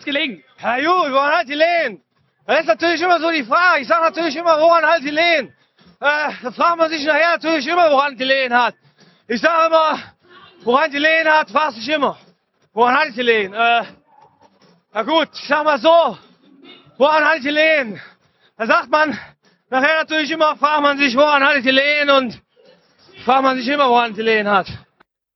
hat's gelegen? Ja gut, woran hat die Lehen? Das ist natürlich immer so die Frage. Ich sage natürlich immer, woran hat die Lehen? Äh, da fragt man sich nachher natürlich immer, woran die Lehen hat. Ich sage immer, woran die Lehen hat, fragt sich immer. Woran hat die Lehen? Äh, na gut, ich sag mal so, woran hat die Lehen? Da sagt man nachher natürlich immer, fragt man sich, woran hat die Lehen und fragt man sich immer, woran die Lehen hat.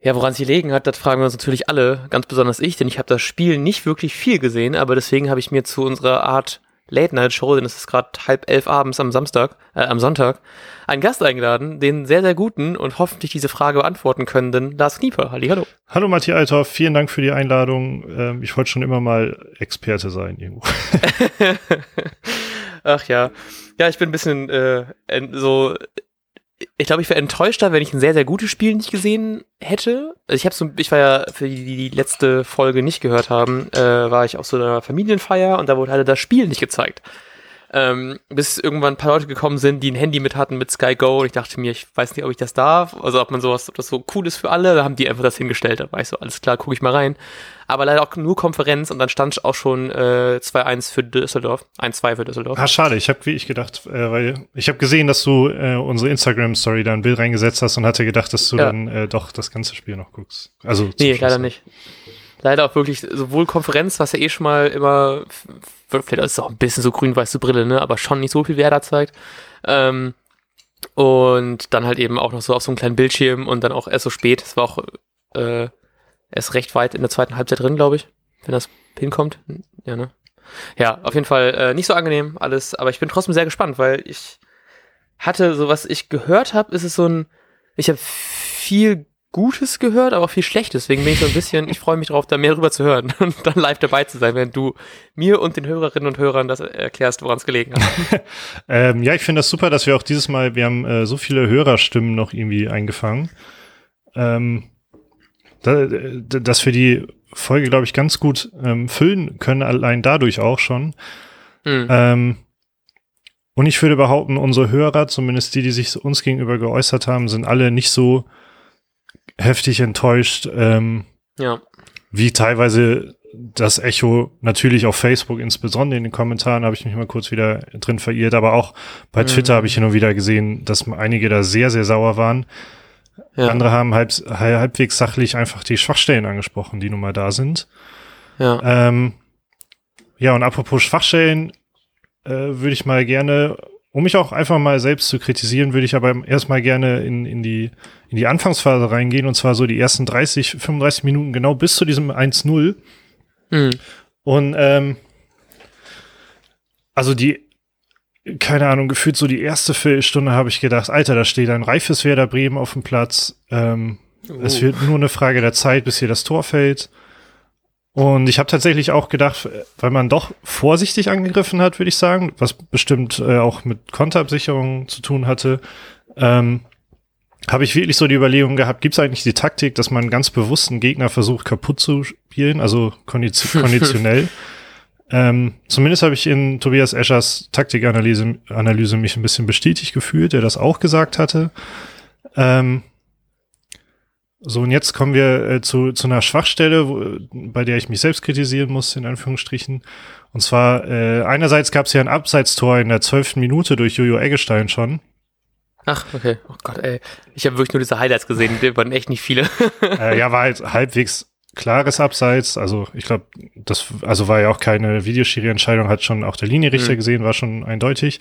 Ja, woran sie liegen hat, das fragen wir uns natürlich alle, ganz besonders ich, denn ich habe das Spiel nicht wirklich viel gesehen, aber deswegen habe ich mir zu unserer Art Late-Night-Show, denn es ist gerade halb elf abends am Samstag, äh, am Sonntag, einen Gast eingeladen, den sehr, sehr guten und hoffentlich diese Frage beantworten können, Lars Knieper. Halli, hallo. Hallo Matthias Althoff, vielen Dank für die Einladung. Ähm, ich wollte schon immer mal Experte sein irgendwo. Ach ja. Ja, ich bin ein bisschen äh, so ich glaube, ich wäre enttäuschter, wenn ich ein sehr, sehr gutes Spiel nicht gesehen hätte. Also ich habe so, ich war ja für die, die letzte Folge nicht gehört haben, äh, war ich auf so einer Familienfeier und da wurde halt das Spiel nicht gezeigt ähm, bis irgendwann ein paar Leute gekommen sind, die ein Handy mit hatten mit Sky Go und ich dachte mir, ich weiß nicht, ob ich das darf, also ob man sowas, ob das so cool ist für alle, da haben die einfach das hingestellt, da war ich so, alles klar, gucke ich mal rein. Aber leider auch nur Konferenz und dann stand auch schon äh, 2-1 für Düsseldorf, 1-2 für Düsseldorf. Ah, schade, ich habe wie ich gedacht, äh, weil ich habe gesehen, dass du äh, unsere Instagram-Story da ein Bild reingesetzt hast und hatte gedacht, dass du ja. dann äh, doch das ganze Spiel noch guckst. Also Nee, leider nicht leider auch wirklich sowohl Konferenz, was ja eh schon mal immer, vielleicht ist es auch ein bisschen so grün-weiße Brille, ne, aber schon nicht so viel Werder zeigt. Ähm, und dann halt eben auch noch so auf so einem kleinen Bildschirm und dann auch erst so spät. Es war auch äh, erst recht weit in der zweiten Halbzeit drin, glaube ich, wenn das hinkommt. Ja, ne? Ja, auf jeden Fall äh, nicht so angenehm alles, aber ich bin trotzdem sehr gespannt, weil ich hatte, so was ich gehört habe, ist es so ein, ich habe viel Gutes gehört, aber auch viel Schlechtes. Deswegen bin ich so ein bisschen, ich freue mich darauf, da mehr drüber zu hören und dann live dabei zu sein, wenn du mir und den Hörerinnen und Hörern das erklärst, woran es gelegen hat. ähm, ja, ich finde das super, dass wir auch dieses Mal, wir haben äh, so viele Hörerstimmen noch irgendwie eingefangen, ähm, da, dass wir die Folge, glaube ich, ganz gut ähm, füllen können, allein dadurch auch schon. Mhm. Und ich würde behaupten, unsere Hörer, zumindest die, die sich uns gegenüber geäußert haben, sind alle nicht so heftig enttäuscht, ähm, ja. wie teilweise das Echo natürlich auf Facebook insbesondere in den Kommentaren habe ich mich mal kurz wieder drin verirrt, aber auch bei mhm. Twitter habe ich hin und wieder gesehen, dass einige da sehr, sehr sauer waren. Ja. Andere haben halb, halbwegs sachlich einfach die Schwachstellen angesprochen, die nun mal da sind. Ja, ähm, ja und apropos Schwachstellen, äh, würde ich mal gerne um mich auch einfach mal selbst zu kritisieren, würde ich aber erstmal gerne in, in, die, in die Anfangsphase reingehen und zwar so die ersten 30, 35 Minuten genau bis zu diesem 1-0. Mhm. Und ähm, also die, keine Ahnung, gefühlt so die erste Viertelstunde habe ich gedacht, Alter, da steht ein reifes Werder Bremen auf dem Platz. Ähm, oh. Es wird nur eine Frage der Zeit, bis hier das Tor fällt. Und ich habe tatsächlich auch gedacht, weil man doch vorsichtig angegriffen hat, würde ich sagen, was bestimmt äh, auch mit Konterabsicherung zu tun hatte, ähm, habe ich wirklich so die Überlegung gehabt, gibt es eigentlich die Taktik, dass man ganz bewusst einen Gegner versucht kaputt zu spielen, also kondition konditionell. ähm, zumindest habe ich in Tobias Eschers Taktikanalyse Analyse mich ein bisschen bestätigt gefühlt, der das auch gesagt hatte. Ähm, so, und jetzt kommen wir äh, zu, zu einer Schwachstelle, wo, bei der ich mich selbst kritisieren muss, in Anführungsstrichen. Und zwar, äh, einerseits gab es ja ein Abseitstor in der zwölften Minute durch Jojo Eggestein schon. Ach, okay. Oh Gott, ey. Ich habe wirklich nur diese Highlights gesehen, die waren echt nicht viele. äh, ja, war halt halbwegs klares Abseits. Also ich glaube, das also war ja auch keine Videoschiri-Entscheidung, hat schon auch der Linienrichter mhm. gesehen, war schon eindeutig.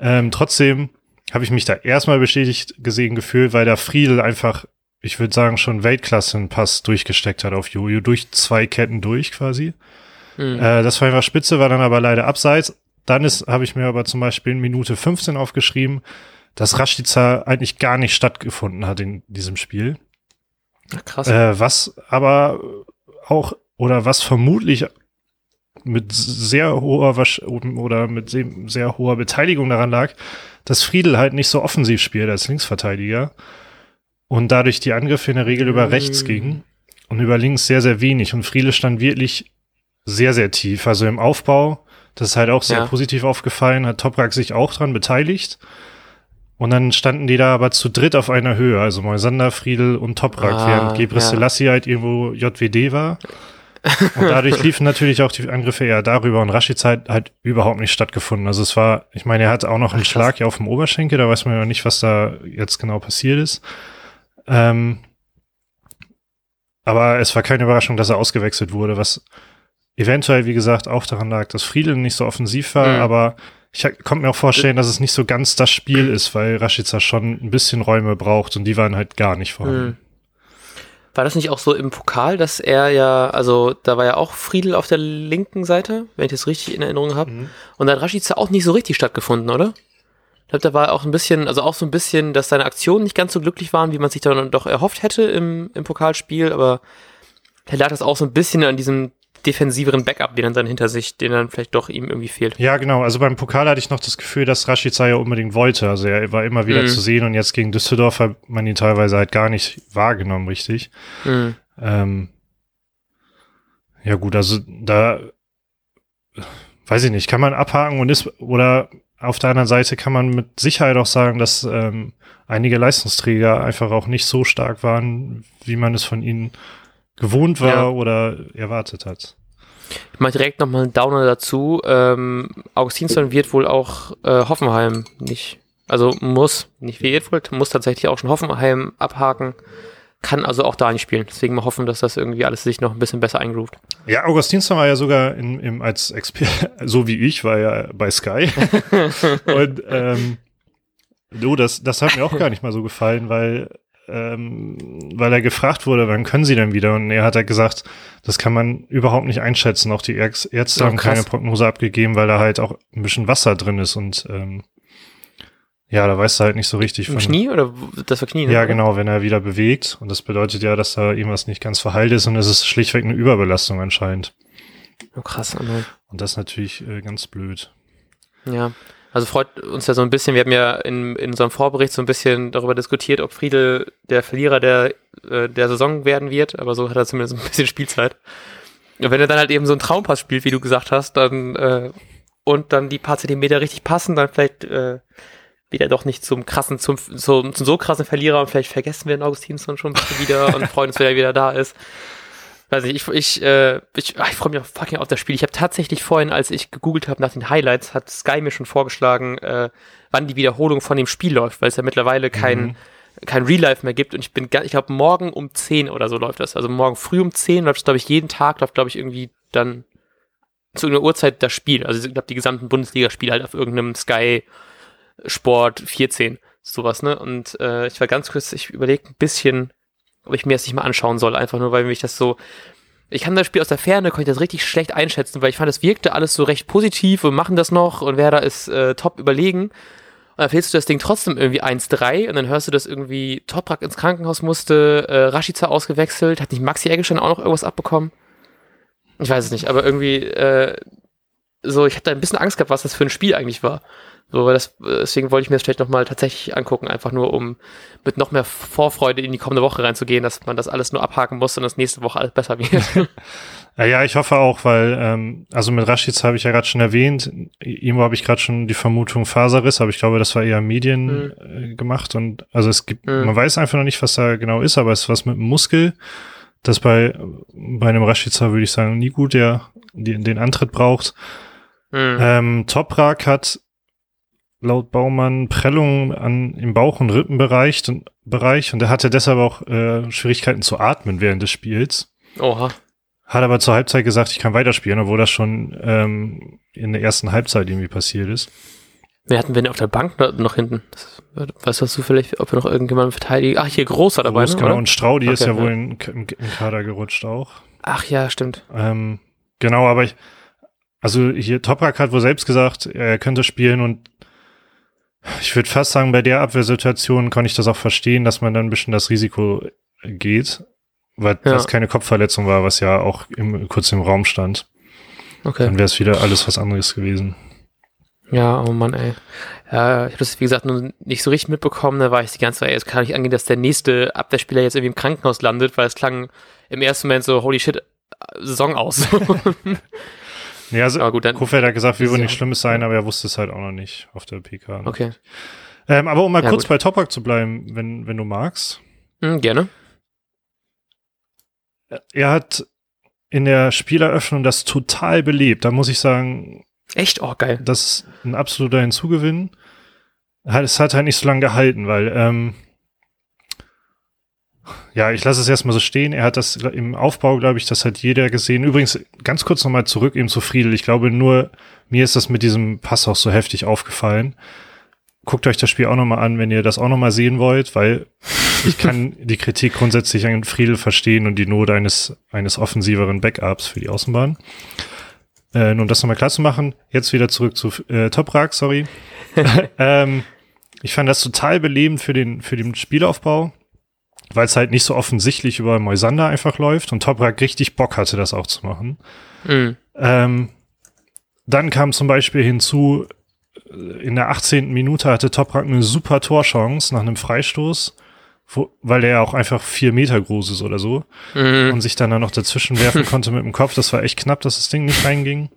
Ähm, trotzdem habe ich mich da erstmal bestätigt gesehen gefühlt, weil da Friedel einfach ich würde sagen, schon Weltklasse einen Pass durchgesteckt hat auf Jojo, durch zwei Ketten durch quasi. Mhm. Äh, das war einfach spitze, war dann aber leider abseits. Dann ist, habe ich mir aber zum Beispiel in Minute 15 aufgeschrieben, dass Rashica eigentlich gar nicht stattgefunden hat in diesem Spiel. Ach, krass. Äh, was aber auch, oder was vermutlich mit sehr hoher oder mit sehr hoher Beteiligung daran lag, dass Friedel halt nicht so offensiv spielt als Linksverteidiger und dadurch die Angriffe in der Regel über rechts mm. gingen und über links sehr, sehr wenig. Und Friele stand wirklich sehr, sehr tief. Also im Aufbau, das ist halt auch sehr ja. positiv aufgefallen, hat Toprak sich auch dran beteiligt. Und dann standen die da aber zu dritt auf einer Höhe, also Moisander, Friedel und Toprak, ah, während Gebre ja. Selassie halt irgendwo JWD war. Und dadurch liefen natürlich auch die Angriffe eher darüber und Rashica hat halt überhaupt nicht stattgefunden. Also es war, ich meine, er hat auch noch einen. Schlag ja auf dem Oberschenkel, da weiß man ja nicht, was da jetzt genau passiert ist. Ähm, aber es war keine Überraschung, dass er ausgewechselt wurde, was eventuell, wie gesagt, auch daran lag, dass Friedel nicht so offensiv war, Mhm. aber ich konnte mir auch vorstellen, dass es nicht so ganz das Spiel ist, weil Rashica schon ein bisschen Räume braucht und die waren halt gar nicht vorhanden. Mhm. War das nicht auch so im Pokal, dass er ja, also da war ja auch Friedel auf der linken Seite, wenn ich das richtig in Erinnerung habe. Mhm. Und da hat Rashica auch nicht so richtig stattgefunden, oder? Ich glaube, da war auch ein bisschen, also auch so ein bisschen, dass seine Aktionen nicht ganz so glücklich waren, wie man sich dann doch erhofft hätte im, im Pokalspiel, aber er lag das auch so ein bisschen an diesem defensiveren Backup, den er dann hinter sich, den dann vielleicht doch ihm irgendwie fehlt. Ja, genau. Also beim Pokal hatte ich noch das Gefühl, dass Rashica ja unbedingt wollte. Also er war immer wieder Mhm. zu sehen und jetzt gegen Düsseldorf hat man ihn teilweise halt gar nicht wahrgenommen, richtig. Mhm. Ähm, ja gut, also da weiß ich nicht, kann man abhaken und ist oder auf der anderen Seite kann man mit Sicherheit auch sagen, dass ähm, einige Leistungsträger einfach auch nicht so stark waren, wie man es von ihnen gewohnt war Ja. oder erwartet hat. Ich mache direkt nochmal einen Downer dazu. Ähm, Augustinsson wird wohl auch äh, Hoffenheim nicht, also muss, nicht wird wohl, muss tatsächlich auch schon Hoffenheim abhaken, kann also auch da nicht spielen. Deswegen mal hoffen, dass das irgendwie alles sich noch ein bisschen besser eingroovt. Ja, Augustinsson war ja sogar in, im, als Experte, so wie ich, war ja bei Sky. und ähm, du, das, das hat mir auch gar nicht mal so gefallen, weil, ähm, weil er gefragt wurde, wann können sie denn wieder? Und er hat ja gesagt, das kann man überhaupt nicht einschätzen. Auch die Ärz- Ärzte Oh, haben keine. Prognose abgegeben, weil da halt auch ein bisschen Wasser drin ist und ähm, ja, da weißt du halt nicht so richtig Im Knie oder das war Knie? ne? ja, genau, wenn er wieder bewegt. Und das bedeutet ja, dass da irgendwas nicht ganz verheilt ist und es ist schlichtweg eine Überbelastung anscheinend. Oh, krass. oh nein. Und das ist natürlich äh, ganz blöd. Ja. Also freut uns ja so ein bisschen, wir haben ja in, in unserem Vorbericht so ein bisschen darüber diskutiert, ob Friedel der Verlierer der, äh, der Saison werden wird, aber so hat er zumindest ein bisschen Spielzeit. Und wenn er dann halt eben so einen Traumpass spielt, wie du gesagt hast, dann äh, und dann die paar Zentimeter richtig passen, dann vielleicht äh, wieder doch nicht zum krassen, zum, zum, zum so krassen Verlierer und vielleicht vergessen wir den Augustinsson schon ein bisschen wieder und freuen uns, wenn er wieder da ist. Weiß nicht, ich, ich, äh, ich, ah, ich freue mich auch fucking auf das Spiel. Ich habe tatsächlich vorhin, als ich gegoogelt habe nach den Highlights, hat Sky mir schon vorgeschlagen, äh, wann die Wiederholung von dem Spiel läuft, weil es ja mittlerweile kein, Mhm. kein Real Life mehr gibt und ich bin, ich glaube, morgen um 10 oder so läuft das. Also morgen früh um 10 läuft es, glaube ich, jeden Tag, läuft, glaube ich, irgendwie dann zu irgendeiner Uhrzeit das Spiel. Also ich glaube, die gesamten Bundesligaspiele halt auf irgendeinem Sky Sport 14, sowas, ne? Und äh, ich war ganz kurz, ich überlege ein bisschen, ob ich mir das nicht mal anschauen soll, einfach nur, weil mich das so. Ich kann das Spiel aus der Ferne, konnte ich das richtig schlecht einschätzen, weil ich fand, es wirkte alles so recht positiv und machen das noch und wer da ist äh, top überlegen. Und dann fehlst du das Ding trotzdem irgendwie 1-3 und dann hörst du, dass irgendwie Toprak ins Krankenhaus musste, äh, Rashica ausgewechselt, hat nicht Maxi Eggestein auch noch irgendwas abbekommen? Ich weiß es nicht, aber irgendwie äh, so, ich hatte ein bisschen Angst gehabt, was das für ein Spiel eigentlich war. So, weil das, deswegen wollte ich mir das vielleicht nochmal tatsächlich angucken, einfach nur um mit noch mehr Vorfreude in die kommende Woche reinzugehen, dass man das alles nur abhaken muss und das nächste Woche alles besser wird. Ja, ja, ich hoffe auch, weil, ähm, also mit Rashica habe ich ja gerade schon erwähnt, ihm habe ich gerade schon die Vermutung Faserriss, aber ich glaube, das war eher Medien äh, gemacht und also es gibt, Mhm. man weiß einfach noch nicht, was da genau ist, aber es ist was mit dem Muskel, das bei, bei einem Rashica würde ich sagen, nie gut, der den Antritt braucht. Hm. Ähm, Toprak hat laut Baumann Prellungen an, im Bauch- und Rippenbereich und, Bereich, und er hatte deshalb auch äh, Schwierigkeiten zu atmen während des Spiels. Oha. Hat aber zur Halbzeit gesagt, ich kann weiterspielen, obwohl das schon ähm, in der ersten Halbzeit irgendwie passiert ist. Wer hatten wir denn auf der Bank noch, hinten? Weißt du, vielleicht, ob wir noch irgendjemanden verteidigen? Ach, hier Großer dabei, Groß, ne, genau, oder? und Straudi ist Okay, ja wohl ja. in, im, im Kader gerutscht auch. Ach ja, stimmt. Ähm, genau, aber ich, also hier Toprak hat wohl selbst gesagt, er könnte spielen und ich würde fast sagen, bei der Abwehrsituation kann ich das auch verstehen, dass man dann ein bisschen das Risiko geht, weil Ja. das keine Kopfverletzung war, was ja auch im, kurz im Raum stand. Okay. Dann wäre es wieder alles was anderes gewesen. Ja, oh Mann, ey. Ja, ich habe das, wie gesagt, nur nicht so richtig mitbekommen. Da war ich die ganze Zeit, es kann nicht angehen, dass der nächste Abwehrspieler jetzt irgendwie im Krankenhaus landet, weil es klang im ersten Moment so, holy shit, Saison aus. Nee, also Aber gut, dann. Kofeld hat gesagt, wir würden ja- nichts Schlimmes sein, aber er wusste es halt auch noch nicht auf der PK. ne? Okay. Ähm, aber um mal Ja, kurz gut. bei Toprak zu bleiben, wenn, wenn du magst. Hm, gerne. Er hat in der Spieleröffnung das total belebt. Da muss ich sagen, Echt? Oh, geil. das ist ein absoluter Hinzugewinn. Es hat halt nicht so lange gehalten, weil, ähm, ja, ich lasse es erstmal so stehen. Er hat das im Aufbau, glaube ich, das hat jeder gesehen. Übrigens, ganz kurz nochmal zurück eben zu Friedel. Ich glaube nur, mir ist das mit diesem Pass auch so heftig aufgefallen. Guckt euch das Spiel auch nochmal an, wenn ihr das auch nochmal sehen wollt, weil ich kann die Kritik grundsätzlich an Friedel verstehen und die Not eines, eines offensiveren Backups für die Außenbahn. Äh, nur um das nochmal klar zu machen, jetzt wieder zurück zu äh, Toprak, sorry. ähm, ich fand das total belebend für den, für den Spielaufbau, weil es halt nicht so offensichtlich über Moisander einfach läuft und Toprak richtig Bock hatte, das auch zu machen. Mhm. Ähm, dann kam zum Beispiel hinzu, äh, in der 18. Minute hatte Toprak eine super Torchance nach einem Freistoß, wo, weil der auch einfach vier Meter groß ist oder so Mhm. und sich dann da noch dazwischen werfen konnte mit dem Kopf. Das war echt knapp, dass das Ding nicht reinging.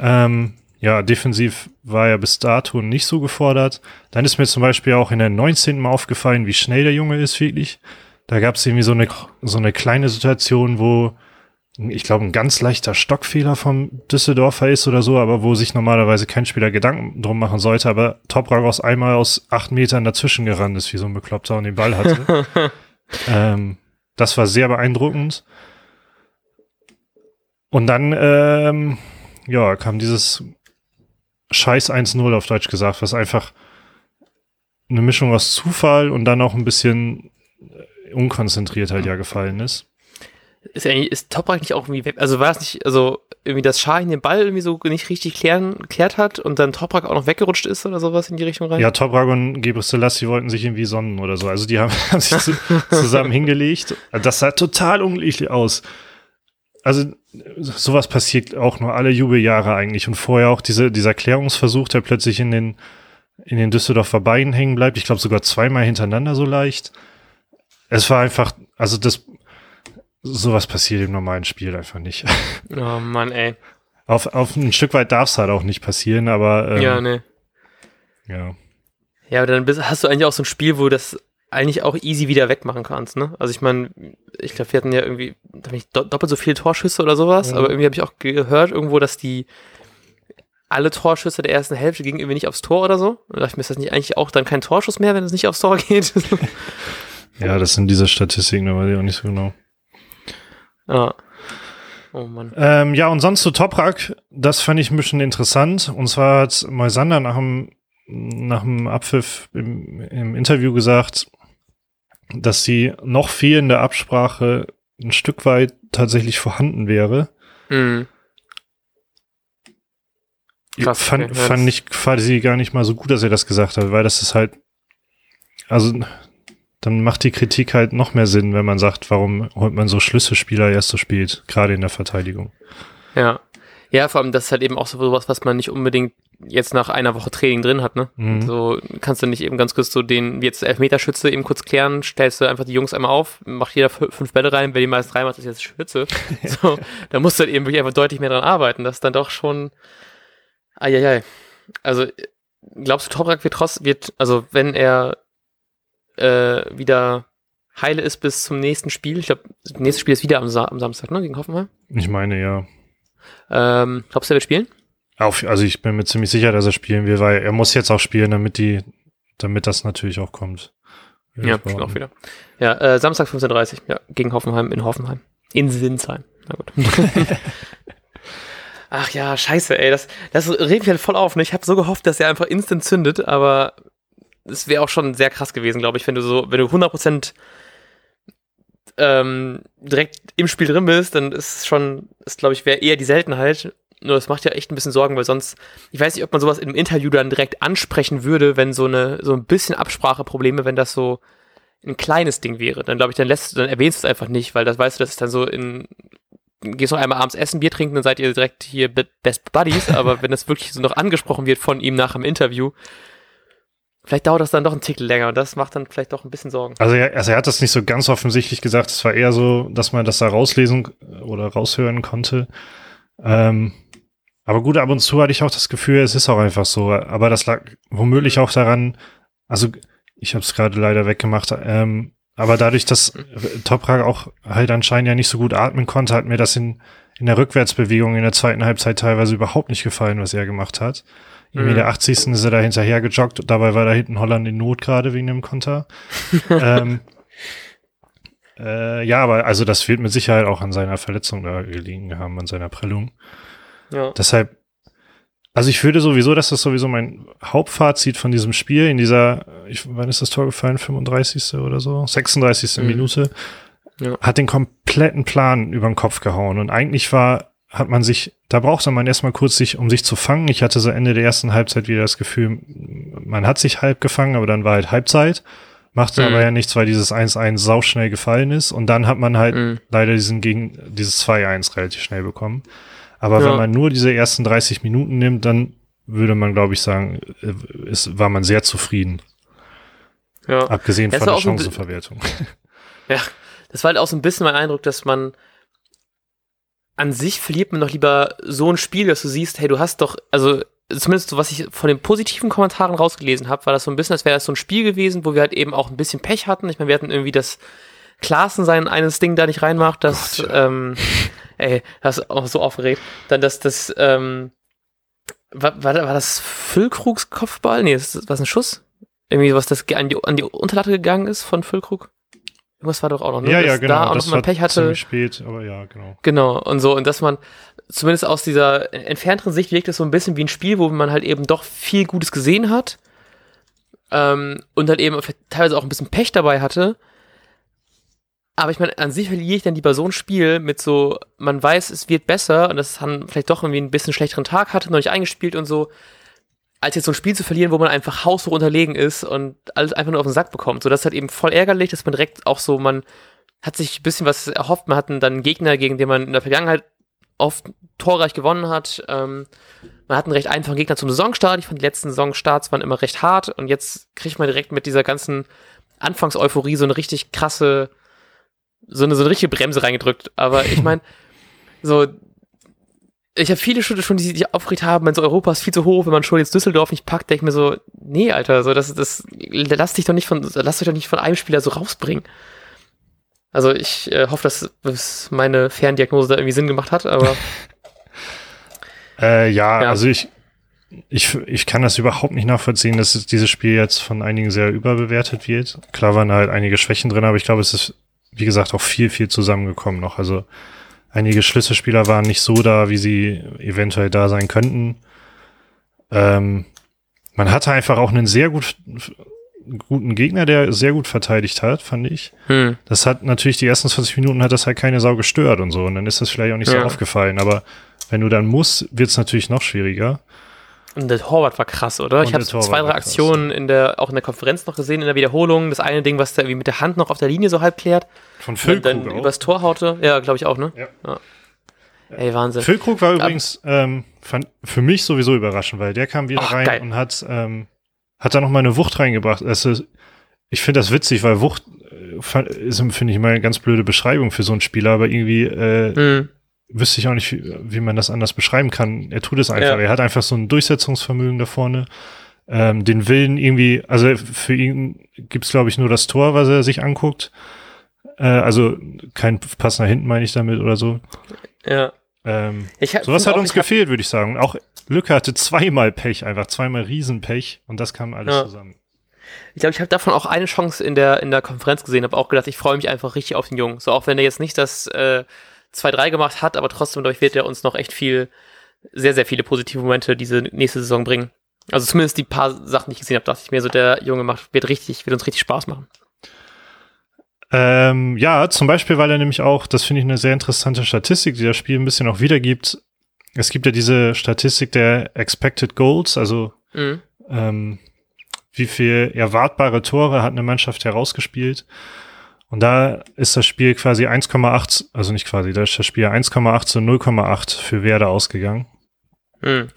Ähm, ja, defensiv war er bis dato nicht so gefordert. Dann ist mir zum Beispiel auch in der 19. Mal aufgefallen, wie schnell der Junge ist, wirklich. Da gab es irgendwie so eine, so eine kleine Situation, wo ich glaube, ein ganz leichter Stockfehler vom Düsseldorfer ist oder so, aber wo sich normalerweise kein Spieler Gedanken drum machen sollte, aber Toprak aus einmal aus acht Metern dazwischen gerannt ist, wie so ein Bekloppter und den Ball hatte. ähm, das war sehr beeindruckend. Und dann, ähm, ja, kam dieses Scheiß 1-0 auf Deutsch gesagt, was einfach eine Mischung aus Zufall und dann auch ein bisschen äh, unkonzentriert halt ja gefallen ist. Ist, ja eigentlich- ist Toprak nicht auch irgendwie weg? Also war es nicht, also irgendwie, dass Schahin den Ball irgendwie so nicht richtig klären, geklärt hat und dann Toprak auch noch weggerutscht ist oder sowas in die Richtung rein? Ja, Toprak und Gebre Selassie wollten sich irgendwie sonnen oder so. Also die haben, haben sich zu, zusammen hingelegt. Das sah total unglücklich aus. Also sowas passiert auch nur alle Jubeljahre eigentlich. Und vorher auch diese, dieser Klärungsversuch, der plötzlich in den, in den Düsseldorfer Beinen hängen bleibt. Ich glaube sogar zweimal hintereinander so leicht. Es war einfach, also das, sowas passiert im normalen Spiel einfach nicht. Oh Mann, ey. Auf, auf ein Stück weit darf es halt auch nicht passieren, aber ähm, ja, ne. ja. Ja, aber dann bist, hast du eigentlich auch so ein Spiel, wo das eigentlich auch easy wieder wegmachen kannst, ne? Also ich meine, ich glaube, wir hatten ja irgendwie ich do doppelt so viele Torschüsse oder sowas, Mhm. aber irgendwie habe ich auch gehört irgendwo, dass die alle Torschüsse der ersten Hälfte gingen irgendwie nicht aufs Tor oder so. Da dachte ich mir, ist das nicht eigentlich auch dann kein Torschuss mehr, wenn es nicht aufs Tor geht? Ja, das sind diese Statistiken, da weiß ich auch nicht so genau. ja. Oh Mann. Ähm, ja, und sonst zu Toprak, das fand ich ein bisschen interessant. Und zwar hat Moisander nach dem, nach dem Abpfiff im, im Interview gesagt, dass die noch fehlende Absprache ein Stück weit tatsächlich vorhanden wäre. Mhm. Krass, fand, okay, fand ich quasi gar nicht mal so gut, dass er das gesagt hat, weil das ist halt, also dann macht die Kritik halt noch mehr Sinn, wenn man sagt, warum holt man so Schlüsselspieler erst so spät, gerade in der Verteidigung. Ja. Ja, vor allem das ist halt eben auch so was, was man nicht unbedingt jetzt nach einer Woche Training drin hat, ne? Mhm. So kannst du nicht eben ganz kurz so den, wie jetzt Elfmeterschütze eben kurz klären, stellst du einfach die Jungs einmal auf, macht jeder fü- fünf Bälle rein, wer die meisten rein macht, ist jetzt Schütze. So, da musst du halt eben wirklich einfach deutlich mehr dran arbeiten. Das ist dann doch schon, eieiei. Also, glaubst du, Toprak wird trotz, wird, also wenn er äh, wieder heile ist bis zum nächsten Spiel, ich glaube, das nächste Spiel ist wieder am, Sa am Samstag, ne, gegen Hoffenheim. Ich meine, ja. Ähm, glaubst du, er wird spielen? Auf, also ich bin mir ziemlich sicher, dass er spielen will, weil er muss jetzt auch spielen, damit die, damit das natürlich auch kommt. Ja, bestimmt auch wieder. Ja, äh, Samstag 15.30 Uhr, ja, gegen Hoffenheim in Hoffenheim. In Sinsheim. Na gut. Ach ja, scheiße, ey, das, das regt mich halt voll auf. Ne? Ich habe so gehofft, dass er einfach instant zündet, aber es wäre auch schon sehr krass gewesen, glaube ich, wenn du so, wenn du 100% ähm, direkt im Spiel drin bist, dann ist es schon, ist glaube ich, wäre eher die Seltenheit. Nur das macht ja echt ein bisschen Sorgen, weil sonst, ich weiß nicht, ob man sowas im Interview dann direkt ansprechen würde, wenn so eine, so ein bisschen Abspracheprobleme, wenn das so ein kleines Ding wäre. Dann glaube ich, dann lässt dann erwähnst du es einfach nicht, weil das weißt du, das ist dann so in, gehst noch einmal abends essen, Bier trinken, dann seid ihr direkt hier Be- Best Buddies, aber wenn das wirklich so noch angesprochen wird von ihm nach dem Interview, vielleicht dauert das dann doch einen Tick länger und das macht dann vielleicht doch ein bisschen Sorgen. Also er, also er hat das nicht so ganz offensichtlich gesagt. Es war eher so, dass man das da rauslesen oder raushören konnte. Ähm, aber gut, ab und zu hatte ich auch das Gefühl, es ist auch einfach so. Aber das lag womöglich auch daran, also ich habe es gerade leider weggemacht, ähm, aber dadurch, dass Toprak auch halt anscheinend ja nicht so gut atmen konnte, hat mir das in, in der Rückwärtsbewegung in der zweiten Halbzeit teilweise überhaupt nicht gefallen, was er gemacht hat. Mhm. In der 80. ist er da hinterher gejoggt, dabei war da hinten Holland in Not gerade wegen dem Konter. ähm, äh, ja, aber also das wird mit Sicherheit auch an seiner Verletzung da gelegen haben, an seiner Prellung. Ja. Deshalb, also ich würde sowieso, dass das sowieso mein Hauptfazit von diesem Spiel in dieser, ich, wann ist das Tor gefallen? 35. oder so? 36. Mhm. Minute. Ja. Hat den kompletten Plan über den Kopf gehauen. Und eigentlich war, hat man sich, da brauchte man erstmal kurz sich, um sich zu fangen. Ich hatte so Ende der ersten Halbzeit wieder das Gefühl, man hat sich halb gefangen, aber dann war halt Halbzeit. Machte mhm. aber ja nichts, weil dieses 1-1 sauschnell gefallen ist. Und dann hat man halt mhm. leider diesen gegen, dieses 2-1 relativ schnell bekommen. Aber ja. wenn man nur diese ersten 30 Minuten nimmt, dann würde man, glaube ich, sagen, ist, äh, war man sehr zufrieden. Ja. Abgesehen von der Chancenverwertung. Ja, das war halt auch so ein bisschen mein Eindruck, dass man an sich verliert man doch lieber so ein Spiel, dass du siehst, hey, du hast doch, also zumindest so, was ich von den positiven Kommentaren rausgelesen habe, war das so ein bisschen, als wäre das so ein Spiel gewesen, wo wir halt eben auch ein bisschen Pech hatten. Ich meine, wir hatten irgendwie das Klaassen sein eines Ding da nicht reinmacht, das, Gott, ja. ähm, ey, das ist auch so aufgeregt. Dann das, das, ähm, war, war, war das Füllkrugs Kopfball? Nee, das, war ein Schuss? Irgendwie was, das an die, an die Unterlatte gegangen ist von Füllkrug? Irgendwas war doch auch noch, ne? Ja, ja, genau. Da auch das noch mal Pech hatte. spät, aber ja, genau. Genau, und so, und dass man zumindest aus dieser entfernteren Sicht wirkt es so ein bisschen wie ein Spiel, wo man halt eben doch viel Gutes gesehen hat ähm, und halt eben teilweise auch ein bisschen Pech dabei hatte. Aber ich meine, an sich verliere ich dann lieber so ein Spiel mit so, man weiß, es wird besser und das dann vielleicht doch irgendwie ein bisschen schlechteren Tag hatte, noch nicht eingespielt und so, als jetzt so ein Spiel zu verlieren, wo man einfach haushoch unterlegen ist und alles einfach nur auf den Sack bekommt. So, das ist halt eben voll ärgerlich, dass man direkt auch so, man hat sich ein bisschen was erhofft, man hat dann einen Gegner, gegen den man in der Vergangenheit oft torreich gewonnen hat. Ähm, man hat einen recht einfachen Gegner zum Saisonstart. Ich fand die letzten Saisonstarts waren immer recht hart und jetzt kriegt man direkt mit dieser ganzen Anfangseuphorie so eine richtig krasse, so eine, so eine richtige Bremse reingedrückt. Aber ich meine, so ich habe viele Schritte schon, die sich aufgeregt haben, wenn so Europa ist viel zu hoch, wenn man schon jetzt Düsseldorf nicht packt, denke ich mir so, nee, Alter, so das, das, lass dich doch nicht von, lass dich doch nicht von einem Spieler so rausbringen. Also ich äh, hoffe, dass, dass meine Ferndiagnose da irgendwie Sinn gemacht hat, aber. äh, ja, ja, also ich, ich, ich kann das überhaupt nicht nachvollziehen, dass dieses Spiel jetzt von einigen sehr überbewertet wird. Klar waren da halt einige Schwächen drin, aber ich glaube, es ist, wie gesagt, auch viel, viel zusammengekommen noch. Also Einige Schlüsselspieler waren nicht so da, wie sie eventuell da sein könnten. Ähm, man hatte einfach auch einen sehr gut, guten Gegner, der sehr gut verteidigt hat, fand ich. Hm. Das hat natürlich die ersten 20 Minuten hat das halt keine Sau gestört und so. Und dann ist das vielleicht auch nicht ja. so aufgefallen. Aber wenn du dann musst, wird es natürlich noch schwieriger. Und der Torwart war krass, oder? Und ich habe zwei, drei Aktionen in der, auch in der Konferenz noch gesehen, in der Wiederholung. Das eine Ding, was der irgendwie mit der Hand noch auf der Linie so halb klärt. Von Füllkrug Dann auch. übers Tor haute. Ja, glaube ich auch, ne? Ja. ja. Ey, Wahnsinn. Füllkrug war übrigens ähm, fand, für mich sowieso überraschend, weil der kam wieder Ach, rein geil. und hat, ähm, hat da noch mal eine Wucht reingebracht. Also, ich finde das witzig, weil Wucht äh, ist, finde ich, mal eine ganz blöde Beschreibung für so einen Spieler, aber irgendwie äh, mhm wüsste ich auch nicht, wie, wie, man das anders beschreiben kann. Er tut es einfach. Ja. Er hat einfach so ein Durchsetzungsvermögen da vorne. Ähm, den Willen irgendwie, also für ihn gibt's glaube ich, nur das Tor, was er sich anguckt. Äh, also kein Pass nach hinten, meine ich damit oder so. Ja. Ähm, ich hab, sowas hat uns gefehlt, würde ich sagen. Auch Lücke hatte zweimal Pech, einfach zweimal Riesenpech und das kam alles ja. zusammen. Ich glaube, ich habe davon auch eine Chance in der, in der Konferenz gesehen, habe auch gedacht, ich freue mich einfach richtig auf den Jungen. So, auch wenn er jetzt nicht das äh, 2-3 gemacht hat, aber trotzdem, glaube ich, wird er uns noch echt viel, sehr, sehr viele positive Momente diese nächste Saison bringen. Also zumindest die paar Sachen, die ich gesehen habe, dachte ich mir so, der Junge macht, wird richtig, wird uns richtig Spaß machen. Ähm, ja, zum Beispiel, weil er nämlich auch, das finde ich eine sehr interessante Statistik, die das Spiel ein bisschen auch wiedergibt. Es gibt ja diese Statistik der Expected Goals, also mhm. ähm, wie viel erwartbare Tore hat eine Mannschaft herausgespielt. Und da ist das Spiel quasi 1,8, also nicht quasi, da ist das Spiel 1,8 zu 0,8 für Werder ausgegangen. Mhm.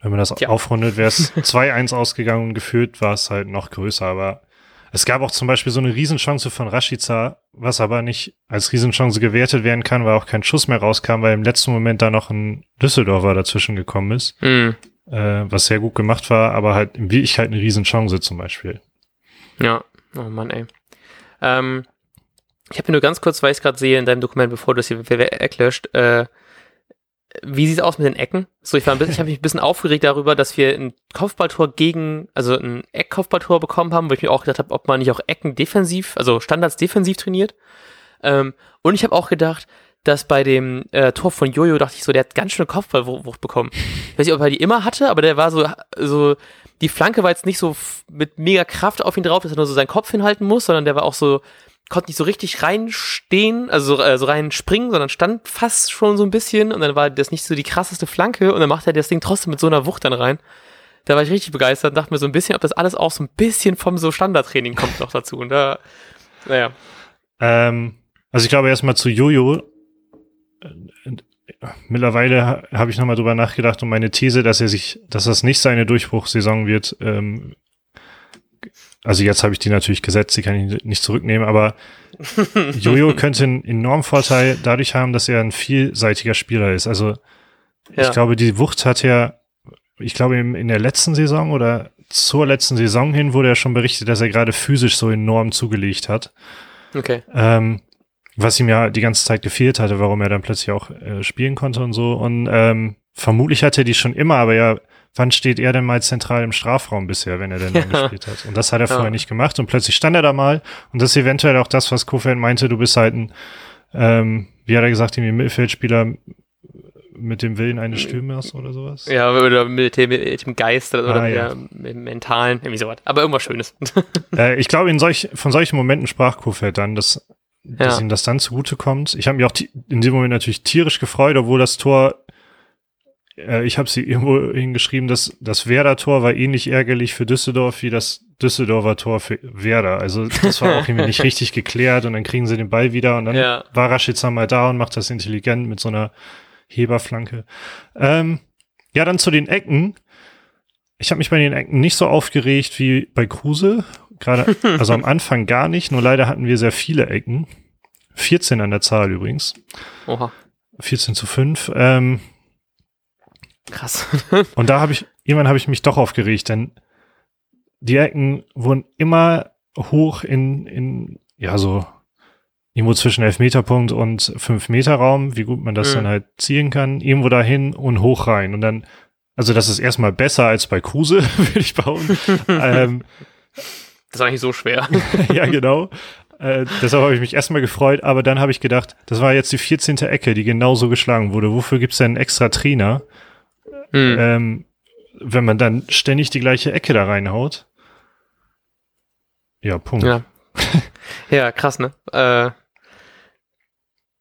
Wenn man das ja. aufrundet, wäre es 2-1 ausgegangen und gefühlt war es halt noch größer. Aber es gab auch zum Beispiel so eine Riesenchance von Rashica, was aber nicht als Riesenchance gewertet werden kann, weil auch kein Schuss mehr rauskam, weil im letzten Moment da noch ein Düsseldorfer dazwischen gekommen ist. Mhm. Äh, was sehr gut gemacht war, aber halt in Wirklichkeit eine Riesenchance zum Beispiel. Ja, oh Mann, ey. Ähm, ich habe mir nur ganz kurz, weil ich es gerade sehe in deinem Dokument, bevor du es hier weglöscht, äh, wie sieht es aus mit den Ecken? So, ich war ein bisschen, ich habe mich ein bisschen aufgeregt darüber, dass wir ein Kopfballtor gegen, also ein Eckkopfballtor bekommen haben, wo ich mir auch gedacht habe, ob man nicht auch Ecken defensiv, also Standards defensiv trainiert. Ähm, und ich habe auch gedacht, dass bei dem äh, Tor von Jojo dachte ich so, der hat ganz schön Kopfballwucht bekommen. Ich weiß nicht, ob er die immer hatte, aber der war so, so, die Flanke war jetzt nicht so mit mega Kraft auf ihn drauf, dass er nur so seinen Kopf hinhalten muss, sondern der war auch so, konnte nicht so richtig reinstehen, also äh, so rein springen, sondern stand fast schon so ein bisschen und dann war das nicht so die krasseste Flanke und dann macht er das Ding trotzdem mit so einer Wucht dann rein. Da war ich richtig begeistert und dachte mir so ein bisschen, ob das alles auch so ein bisschen vom so Standardtraining kommt noch dazu. Und da, naja. Ähm, also ich glaube erstmal zu Jojo. Mittlerweile habe ich nochmal drüber nachgedacht und meine These, dass er sich, dass das nicht seine Durchbruchssaison wird, ähm, also jetzt habe ich die natürlich gesetzt, die kann ich nicht zurücknehmen, aber Jojo könnte einen enormen Vorteil dadurch haben, dass er ein vielseitiger Spieler ist. Also ja. ich glaube, die Wucht hat er, ich glaube, in der letzten Saison oder zur letzten Saison hin wurde ja schon berichtet, dass er gerade physisch so enorm zugelegt hat. Okay. Ähm, was ihm ja die ganze Zeit gefehlt hatte, warum er dann plötzlich auch äh, spielen konnte und so. Und ähm, vermutlich hatte er die schon immer, aber ja, wann steht er denn mal zentral im Strafraum bisher, wenn er denn ja. gespielt hat? Und das hat er ja. vorher nicht gemacht und plötzlich stand er da mal und das ist eventuell auch das, was Kofeld meinte, du bist halt ein, ähm, wie hat er gesagt, irgendwie Mittelfeldspieler mit dem Willen eines Stürmers oder sowas? Ja, oder mit dem, mit dem Geist oder ah, ja. mit dem Mentalen, irgendwie sowas. Aber irgendwas Schönes. äh, ich glaube, in solch, von solchen Momenten sprach Kofeld dann, dass, dass ihm das dann zugutekommt. Ich habe mich auch in dem Moment natürlich tierisch gefreut, obwohl das Tor äh, ich habe sie irgendwo hingeschrieben, dass das Werder-Tor war ähnlich ärgerlich für Düsseldorf wie das Düsseldorfer Tor für Werder. Also das war auch irgendwie nicht richtig geklärt und dann kriegen sie den Ball wieder und dann ja. war Raschitzer mal da und macht das intelligent mit so einer Heberflanke. Ähm, ja, dann zu den Ecken. Ich habe mich bei den Ecken nicht so aufgeregt wie bei Kruse. Gerade, also am Anfang gar nicht, nur leider hatten wir sehr viele Ecken. 14 an der Zahl übrigens. Oha. 14 zu 5. Ähm, Krass. und da habe ich, irgendwann habe ich mich doch aufgeregt, denn die Ecken wurden immer hoch in, in, ja, so irgendwo zwischen Elfmeterpunkt und fünf Meter Raum, wie gut man das mhm. dann halt ziehen kann, irgendwo dahin und hoch rein. Und dann, also das ist erstmal besser als bei Kruse, würde ich bauen. ähm, das ist eigentlich so schwer. ja, genau. Äh, deshalb habe ich mich erstmal gefreut, aber dann habe ich gedacht, das war jetzt die 14. Ecke, die genauso geschlagen wurde. Wofür gibt's denn einen extra Trainer? Mhm. Ähm, wenn man dann ständig die gleiche Ecke da reinhaut. Ja, Punkt. Ja, ja krass, ne? Äh,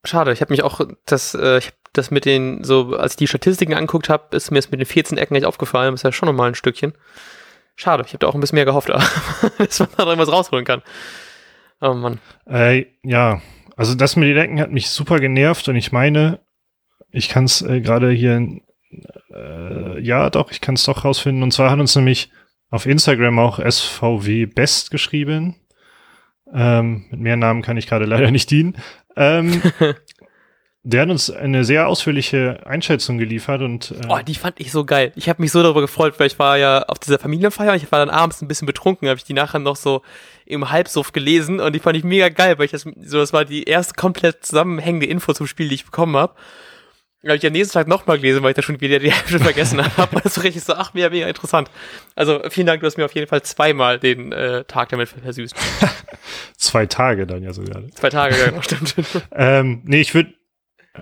schade, ich habe mich auch, das, äh, ich hab das mit den, so, als ich die Statistiken angeguckt habe, ist mir das mit den 14 Ecken nicht aufgefallen. Das ist ja schon nochmal ein Stückchen. Schade, ich habe da auch ein bisschen mehr gehofft, dass man da irgendwas rausholen kann. Oh Mann. Äh, ja, also das mit den Ecken hat mich super genervt und ich meine, ich kann es äh, gerade hier äh, ja, doch, ich kann es doch rausfinden. Und zwar hat uns nämlich auf Instagram auch SVW Best geschrieben. Ähm, mit mehr Namen kann ich gerade leider nicht dienen. Ähm, der hat uns eine sehr ausführliche Einschätzung geliefert und äh, oh, die fand ich so geil. Ich habe mich so darüber gefreut, weil ich war ja auf dieser Familienfeier, ich war dann abends ein bisschen betrunken, habe ich die nachher noch so im Halbsuff gelesen und die fand ich mega geil, weil ich das so das war die erste komplett zusammenhängende Info zum Spiel, die ich bekommen habe. Habe ich am nächsten Tag nochmal gelesen, weil ich da schon wieder die Hälfte vergessen habe. Das war richtig so, ach, mega, mega interessant. Also vielen Dank, du hast mir auf jeden Fall zweimal den äh, Tag damit versüßt. Zwei Tage dann ja sogar. Zwei Tage, ja, genau, stimmt. ähm, nee, ich würde,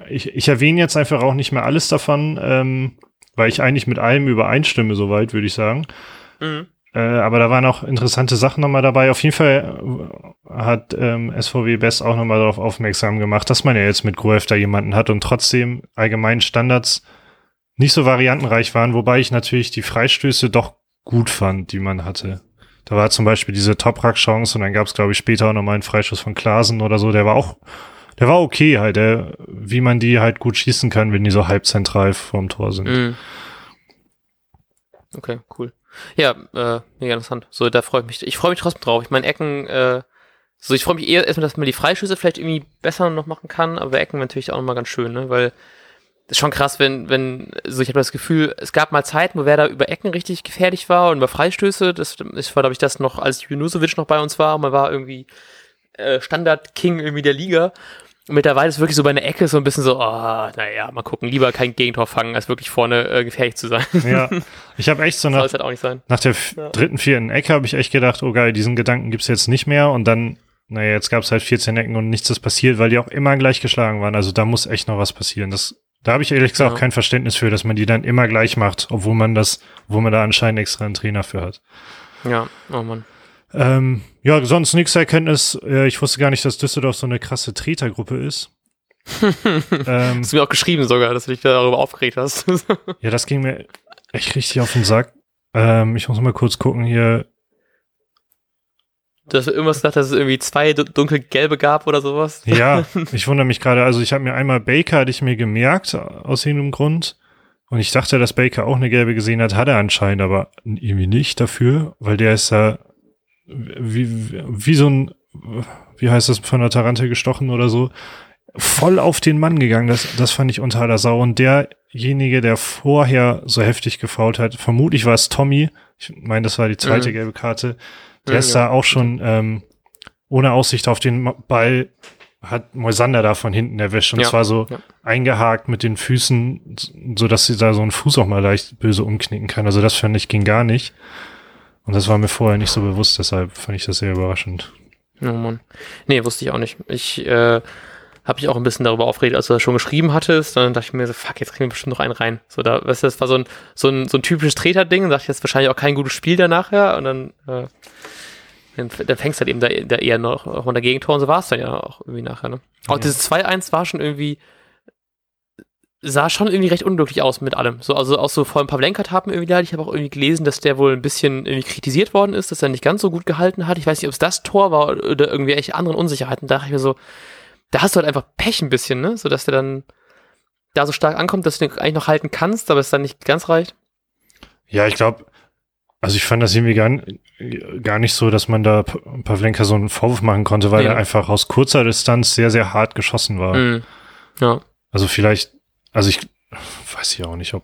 ich, ich erwähne jetzt einfach auch nicht mehr alles davon, ähm, weil ich eigentlich mit allem übereinstimme, soweit, würde ich sagen. Mhm. Äh, aber da waren auch interessante Sachen nochmal dabei. Auf jeden Fall äh, hat ähm, SVW Best auch nochmal darauf aufmerksam gemacht, dass man ja jetzt mit Gruev da jemanden hat und trotzdem allgemein Standards nicht so variantenreich waren, wobei ich natürlich die Freistöße doch gut fand, die man hatte. Da war zum Beispiel diese Top-Rack-Chance und dann gab es, glaube ich, später auch nochmal einen Freischuss von Klasen oder so. Der war auch, der war okay halt, der, wie man die halt gut schießen kann, wenn die so halbzentral vorm Tor sind. Mm. Okay, cool. Ja, äh, mega interessant. So, da freue ich mich. Ich freue mich trotzdem drauf. Ich meine, Ecken, äh, so, ich freue mich eher erstmal, dass man die Freischüsse vielleicht irgendwie besser noch machen kann, aber Ecken natürlich auch nochmal ganz schön, ne? Weil das ist schon krass, wenn, wenn, so ich habe das Gefühl, es gab mal Zeiten, wo wer da über Ecken richtig gefährlich war und über Freistöße. Das, das war, glaube ich, das noch, als Junusovic noch bei uns war. Man war irgendwie äh, Standard-King irgendwie der Liga. Und mittlerweile ist wirklich so bei einer Ecke so ein bisschen so, oh, naja, mal gucken, lieber kein Gegentor fangen, als wirklich vorne äh, gefährlich zu sein. Ja, ich habe echt so Soll nach, es halt auch nicht sein. nach der Ja. dritten, vierten Ecke habe ich echt gedacht, oh geil, diesen Gedanken gibt's jetzt nicht mehr. Und dann, naja, jetzt gab's halt 14 Ecken und nichts ist passiert, weil die auch immer gleich geschlagen waren. Also da muss echt noch was passieren. Das, da habe ich ehrlich gesagt Ja. auch kein Verständnis für, dass man die dann immer gleich macht, obwohl man das, obwohl man da anscheinend extra einen Trainer für hat. Ja, oh Mann. Ähm, ja, sonst nichts Erkenntnis. Äh, ich wusste gar nicht, dass Düsseldorf so eine krasse Tretergruppe ist. ähm, Hast du mir auch geschrieben sogar, dass du dich darüber aufgeregt hast. ja, das ging mir echt richtig auf den Sack. Ähm, ich muss mal kurz gucken hier. Du hast irgendwas gesagt, dass es irgendwie zwei du- dunkelgelbe gab oder sowas. Ja, ich wundere mich gerade. Also ich habe mir einmal Baker, hatte ich mir gemerkt, aus irgendeinem Grund. Und ich dachte, dass Baker auch eine gelbe gesehen hat, hat er anscheinend, aber irgendwie nicht dafür, weil der ist da wie, wie, wie so ein, wie heißt das, von der Tarante gestochen oder so, voll auf den Mann gegangen. Das, das fand ich unter aller Sau. Und derjenige, der vorher so heftig gefault hat, vermutlich war es Tommy, ich meine, das war die zweite Mhm. gelbe Karte, der Ja, ist ja. da auch schon ähm, ohne Aussicht auf den Ball, hat Moisander da von hinten erwischt. Und Ja, war so ja. eingehakt mit den Füßen, so dass sie da so einen Fuß auch mal leicht böse umknicken kann. Also das fand ich ging gar nicht. Und das war mir vorher nicht so bewusst, deshalb fand ich das sehr überraschend. Oh Mann. Nee, wusste ich auch nicht. Ich äh, habe mich auch ein bisschen darüber aufgeregt, als du das schon geschrieben hattest. Dann dachte ich mir so, fuck, jetzt kriegen wir bestimmt noch einen rein. So, da, weißt du, das war so ein, so ein, so ein typisches Treter-Ding. Dann dachte ich, das ist wahrscheinlich auch kein gutes Spiel da nachher. Und dann, äh, dann, dann fängst du halt eben da, da eher noch von der Gegentor und so war es dann ja auch irgendwie nachher. Ne? Auch Ja. dieses 2-1 war schon irgendwie, sah schon irgendwie recht unglücklich aus mit allem. So, also auch so vor ein paar haben irgendwie da. Ich habe auch irgendwie gelesen, dass der wohl ein bisschen irgendwie kritisiert worden ist, dass er nicht ganz so gut gehalten hat. Ich weiß nicht, ob es das Tor war oder irgendwie echt anderen Unsicherheiten. Da dachte ich mir so, da hast du halt einfach Pech ein bisschen, ne? So dass der dann da so stark ankommt, dass du den eigentlich noch halten kannst, aber es dann nicht ganz reicht. Ja, ich glaube, also ich fand das irgendwie gar, gar nicht so, dass man da Pavlenka so einen Vorwurf machen konnte, weil Nee. er einfach aus kurzer Distanz sehr, sehr hart geschossen war. Mhm. Ja. Also vielleicht, also ich weiß ich auch nicht, ob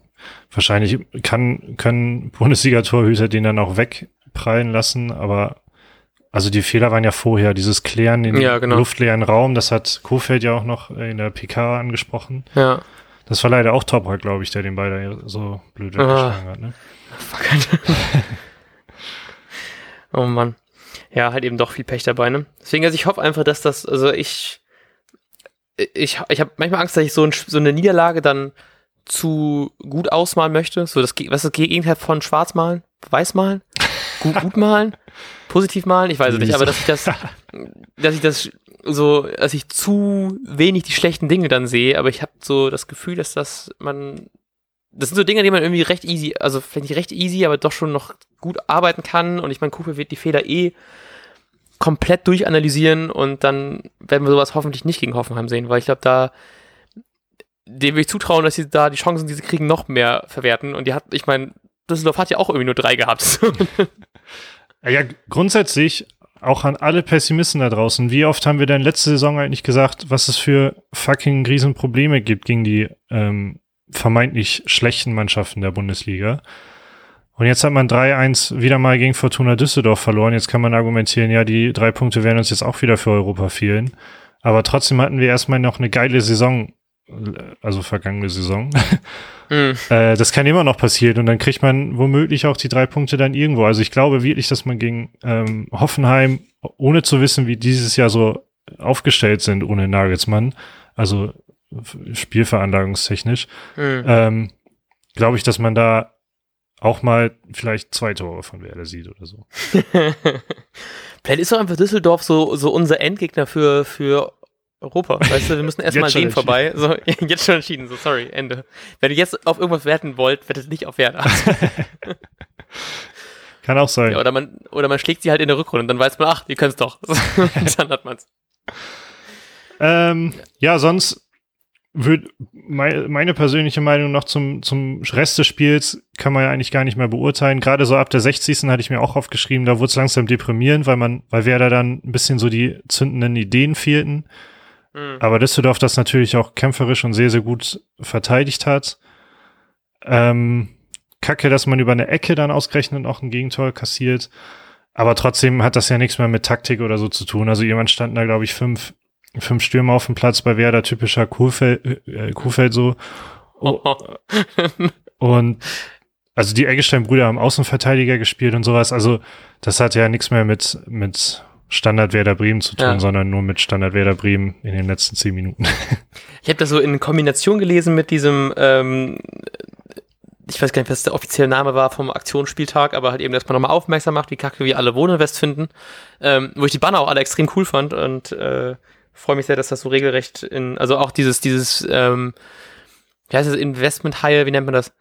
wahrscheinlich kann, können Bundesliga-Torhüter den dann auch wegprallen lassen, aber also die Fehler waren ja vorher, dieses Klären in Ja, genau. luftleeren Raum, das hat Kofeld ja auch noch in der PK angesprochen. Ja. Das war leider auch Toprak, glaube ich, der den Ball da so blöd Ah. weggeschlagen hat. Ne? Fuck. oh Mann. Ja, halt eben doch viel Pech dabei, ne? Deswegen, also ich hoffe einfach, dass das, also ich, ich, ich habe manchmal Angst, dass ich so, ein, so eine Niederlage dann zu gut ausmalen möchte. So das, was ist das Gegenteil von schwarz malen? Weiß malen? Gut, gut malen? Positiv malen? Ich weiß es nicht, aber dass ich das, dass ich das so, dass ich zu wenig die schlechten Dinge dann sehe, aber ich habe so das Gefühl, dass das man das sind so Dinge, die man irgendwie recht easy, also vielleicht nicht recht easy, aber doch schon noch gut arbeiten kann. Und ich meine, Kupe wird die Fehler eh komplett durchanalysieren und dann werden wir sowas hoffentlich nicht gegen Hoffenheim sehen, weil ich glaube, da dem will ich zutrauen, dass sie da die Chancen, die sie kriegen, noch mehr verwerten. Und die hat, ich meine, Düsseldorf hat ja auch irgendwie nur drei gehabt. Ja, grundsätzlich auch an alle Pessimisten da draußen. Wie oft haben wir denn letzte Saison eigentlich gesagt, was es für fucking Riesenprobleme gibt gegen die ähm, vermeintlich schlechten Mannschaften der Bundesliga? Und jetzt hat man 3-1 wieder mal gegen Fortuna Düsseldorf verloren. Jetzt kann man argumentieren, ja, die drei Punkte werden uns jetzt auch wieder für Europa fehlen. Aber trotzdem hatten wir erstmal noch eine geile Saison, also vergangene Saison. Hm. Äh, das kann immer noch passieren und dann kriegt man womöglich auch die drei Punkte dann irgendwo. Also ich glaube wirklich, dass man gegen ähm, Hoffenheim, ohne zu wissen, wie dieses Jahr so aufgestellt sind ohne Nagelsmann, also spielveranlagungstechnisch, Hm. ähm, glaube ich, dass man da auch mal vielleicht zwei Tore von Werder sieht oder so. Vielleicht ist doch einfach Düsseldorf so, so unser Endgegner für, für Europa. Weißt du, wir müssen erstmal denen vorbei. So, jetzt schon entschieden, so sorry, Ende. Wenn ihr jetzt auf irgendwas werten wollt, wettet nicht auf Werder. Kann auch sein. Ja, oder man, oder man schlägt sie halt in der Rückrunde und dann weiß man, ach, die können es doch. dann hat man's. Ähm, ja, sonst würde mei meine persönliche Meinung noch zum, zum Rest des Spiels kann man ja eigentlich gar nicht mehr beurteilen. Gerade so ab der 60. hatte ich mir auch aufgeschrieben, da wurde es langsam deprimierend, weil man, weil Werder dann ein bisschen so die zündenden Ideen fehlten. Hm. Aber Düsseldorf das natürlich auch kämpferisch und sehr, sehr gut verteidigt hat. Ähm, Kacke, dass man über eine Ecke dann ausgerechnet auch ein Gegentor kassiert. aber trotzdem hat das ja nichts mehr mit Taktik oder so zu tun. Also jemand standen da, glaube ich, fünf, fünf Stürmer auf dem Platz bei Werder, typischer Kuhfeld, äh, Kuhfeld so. Und also die Eggestein-Brüder haben Außenverteidiger gespielt und sowas. Also das hat ja nichts mehr mit, mit Standard Werder Bremen zu tun, ja. sondern nur mit Standard Werder Bremen in den letzten zehn Minuten. Ich habe das so in Kombination gelesen mit diesem, ähm, ich weiß gar nicht, was der offizielle Name war vom Aktionsspieltag, aber halt eben, dass man nochmal aufmerksam macht, wie kacke wir alle Wohninvest finden, ähm, wo ich die Banner auch alle extrem cool fand und äh, freue mich sehr, dass das so regelrecht in, also auch dieses, dieses, ähm, wie heißt das, Investment-Haie, wie nennt man das?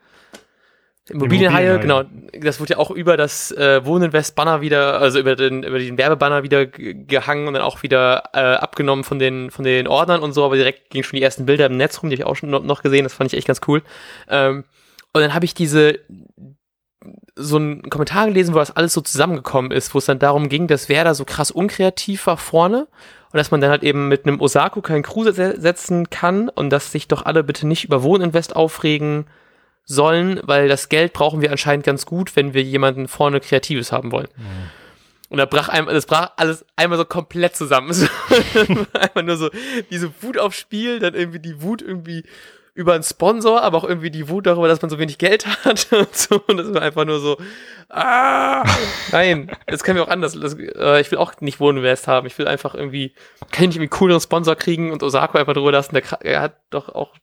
Immobilienhaie, genau. Das wurde ja auch über das äh, Wohninvest-Banner wieder, also über den, über den Werbebanner wieder gehangen und dann auch wieder äh, abgenommen von den, von den Ordnern und so, aber direkt gingen schon die ersten Bilder im Netz rum, die habe ich auch schon noch gesehen, das fand ich echt ganz cool. Ähm, und dann habe ich diese, so einen Kommentar gelesen, wo das alles so zusammengekommen ist, wo es dann darum ging, dass Werder so krass unkreativ war vorne und dass man dann halt eben mit einem Osako keinen Kruse setzen kann und dass sich doch alle bitte nicht über Wohninvest aufregen sollen, weil das Geld brauchen wir anscheinend ganz gut, wenn wir jemanden vorne Kreatives haben wollen. Mhm. Und da brach einmal, das brach alles einmal so komplett zusammen. einmal nur so diese Wut aufs Spiel, dann irgendwie die Wut irgendwie über einen Sponsor, aber auch irgendwie die Wut darüber, dass man so wenig Geld hat und so. Und das war einfach nur so, ah, nein, das können wir auch anders. Das, äh, ich will auch nicht Wohninvest haben. Ich will einfach irgendwie, kann ich nicht irgendwie einen cooleren Sponsor kriegen und Osako einfach drüber lassen. Der, der hat doch auch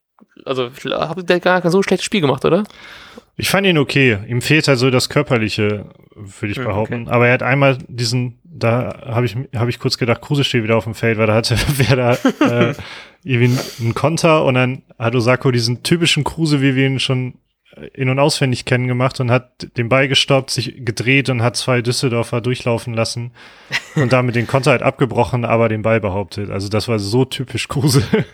also habt ihr gar kein so schlechtes Spiel gemacht, oder? Ich fand ihn okay. Ihm fehlt halt so das Körperliche, würde ich ja, behaupten. Okay. Aber er hat einmal diesen, da habe ich, hab ich kurz gedacht, Kruse steht wieder auf dem Feld, weil da hatte wer da äh, irgendwie einen Konter und dann hat Osako diesen typischen Kruse, wie wir ihn schon in- und auswendig kennen gemacht und hat den Ball gestoppt, sich gedreht und hat zwei Düsseldorfer durchlaufen lassen und damit den Konter halt abgebrochen, aber den Ball behauptet. Also das war so typisch Kruse.